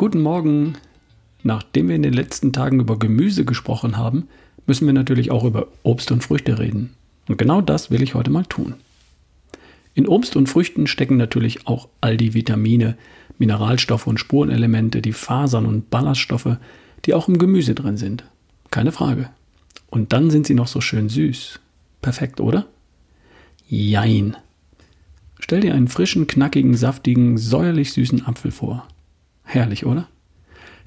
Morgen. Nachdem wir in den letzten Tagen über Gemüse gesprochen haben, müssen wir natürlich auch über Obst und Früchte reden. Und genau das will ich heute mal tun. In Obst und Früchten stecken natürlich auch all die Vitamine, Mineralstoffe und Spurenelemente, die Fasern und Ballaststoffe, die auch im Gemüse drin sind. Keine Frage. Und dann sind sie noch so schön süß. Perfekt, oder? Jein. Stell dir einen frischen, knackigen, saftigen, säuerlich süßen Apfel vor. Herrlich, oder?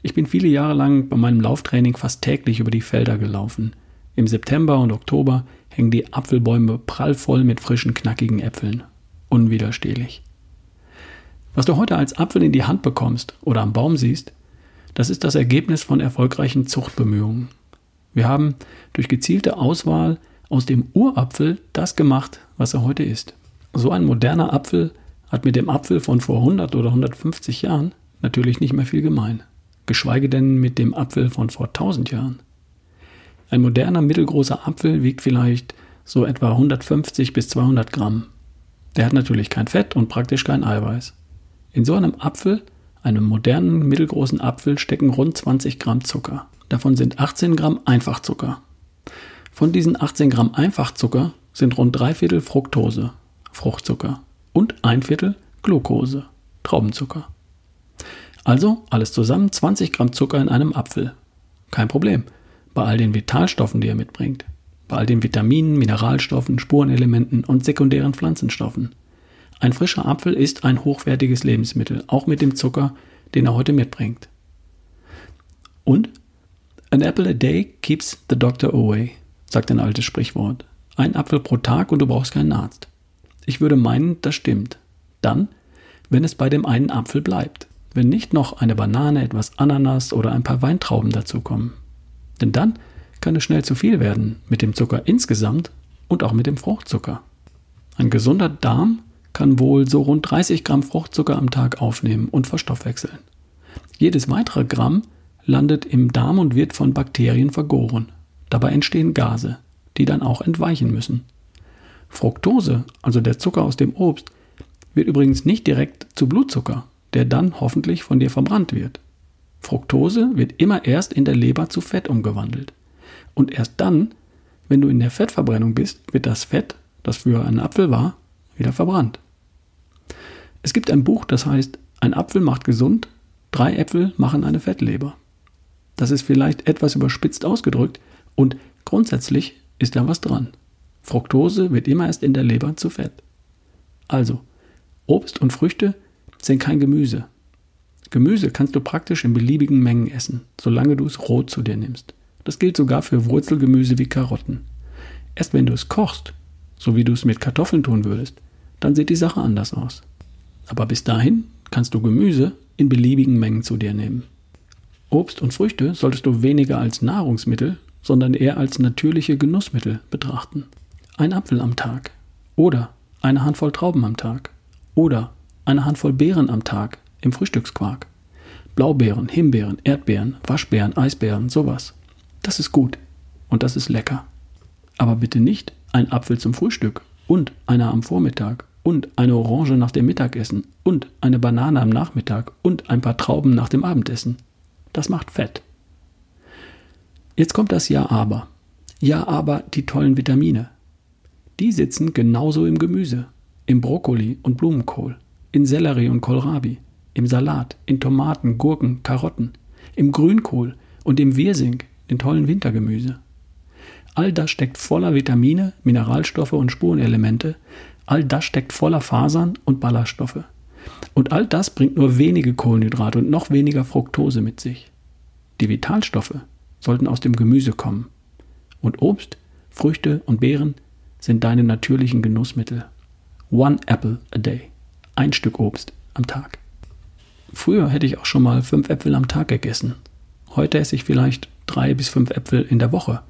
Ich bin viele Jahre lang bei meinem Lauftraining fast täglich über die Felder gelaufen. Im September und Oktober hängen die Apfelbäume prallvoll mit frischen, knackigen Äpfeln. Unwiderstehlich. Was du heute als Apfel in die Hand bekommst oder am Baum siehst, das ist das Ergebnis von erfolgreichen Zuchtbemühungen. Wir haben durch gezielte Auswahl aus dem Urapfel das gemacht, was er heute ist. So ein moderner Apfel hat mit dem Apfel von vor 100 oder 150 Jahren natürlich nicht mehr viel gemein. Geschweige denn mit dem Apfel von vor 1000 Jahren. Ein moderner mittelgroßer Apfel wiegt vielleicht so etwa 150 bis 200 Gramm. Der hat natürlich kein Fett und praktisch kein Eiweiß. In so einem Apfel, einem modernen mittelgroßen Apfel, stecken rund 20 Gramm Zucker. Davon sind 18 Gramm Einfachzucker. Von diesen 18 Gramm Einfachzucker sind rund drei Viertel Fructose, Fruchtzucker, und ein Viertel Glucose, Traubenzucker. Also alles zusammen 20 Gramm Zucker in einem Apfel. Kein Problem. Bei all den Vitalstoffen, die er mitbringt. Bei all den Vitaminen, Mineralstoffen, Spurenelementen und sekundären Pflanzenstoffen. Ein frischer Apfel ist ein hochwertiges Lebensmittel, auch mit dem Zucker, den er heute mitbringt. Und An apple a day keeps the doctor away, sagt ein altes Sprichwort. Ein Apfel pro Tag und du brauchst keinen Arzt. Ich würde meinen, das stimmt. Dann, wenn es bei dem einen Apfel bleibt. Wenn nicht noch eine Banane, etwas Ananas oder ein paar Weintrauben dazukommen. Denn dann kann es schnell zu viel werden mit dem Zucker insgesamt und auch mit dem Fruchtzucker. Ein gesunder Darm kann wohl so rund 30 Gramm Fruchtzucker am Tag aufnehmen und verstoffwechseln. Jedes weitere Gramm landet im Darm und wird von Bakterien vergoren. Dabei entstehen Gase, die dann auch entweichen müssen. Fructose, also der Zucker aus dem Obst, wird übrigens nicht direkt zu Blutzucker, der dann hoffentlich von dir verbrannt wird. Fructose wird immer erst in der Leber zu Fett umgewandelt. Und erst dann, wenn du in der Fettverbrennung bist, wird das Fett, das früher ein Apfel war, wieder verbrannt. Es gibt ein Buch, das heißt Ein Apfel macht gesund, drei Äpfel machen eine Fettleber. Das ist vielleicht etwas überspitzt ausgedrückt und grundsätzlich ist da was dran. Fructose wird immer erst in der Leber zu Fett. Also, Obst und Früchte sind kein Gemüse. Gemüse kannst du praktisch in beliebigen Mengen essen, solange du es roh zu dir nimmst. Das gilt sogar für Wurzelgemüse wie Karotten. Erst wenn du es kochst, so wie du es mit Kartoffeln tun würdest, dann sieht die Sache anders aus. Aber bis dahin kannst du Gemüse in beliebigen Mengen zu dir nehmen. Obst und Früchte solltest du weniger als Nahrungsmittel, sondern eher als natürliche Genussmittel betrachten. Ein Apfel am Tag oder eine Handvoll Trauben am Tag oder eine Handvoll Beeren am Tag im Frühstücksquark. Blaubeeren, Himbeeren, Erdbeeren, Waschbeeren, Eisbeeren, sowas. Das ist gut und das ist lecker. Aber bitte nicht ein Apfel zum Frühstück und einer am Vormittag und eine Orange nach dem Mittagessen und eine Banane am Nachmittag und ein paar Trauben nach dem Abendessen. Das macht Fett. Jetzt kommt das Ja aber. Ja aber die tollen Vitamine. Die sitzen genauso im Gemüse, im Brokkoli und Blumenkohl, in Sellerie und Kohlrabi, im Salat, in Tomaten, Gurken, Karotten, im Grünkohl und im Wirsing, den tollen Wintergemüse. All das steckt voller Vitamine, Mineralstoffe und Spurenelemente. All das steckt voller Fasern und Ballaststoffe. Und all das bringt nur wenige Kohlenhydrate und noch weniger Fructose mit sich. Die Vitalstoffe sollten aus dem Gemüse kommen. Und Obst, Früchte und Beeren sind deine natürlichen Genussmittel. One apple a day. Ein Stück Obst am Tag. Früher hätte ich auch schon mal fünf Äpfel am Tag gegessen. Heute esse ich vielleicht drei bis fünf Äpfel in der Woche.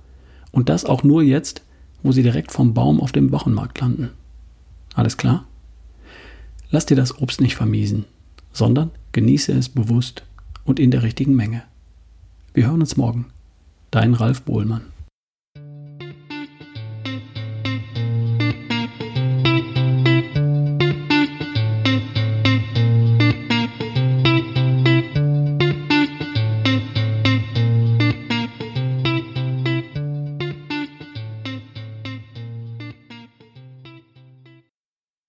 Und das auch nur jetzt, wo sie direkt vom Baum auf dem Wochenmarkt landen. Alles klar? Lass dir das Obst nicht vermiesen, sondern genieße es bewusst und in der richtigen Menge. Wir hören uns morgen. Dein Ralf Bohlmann.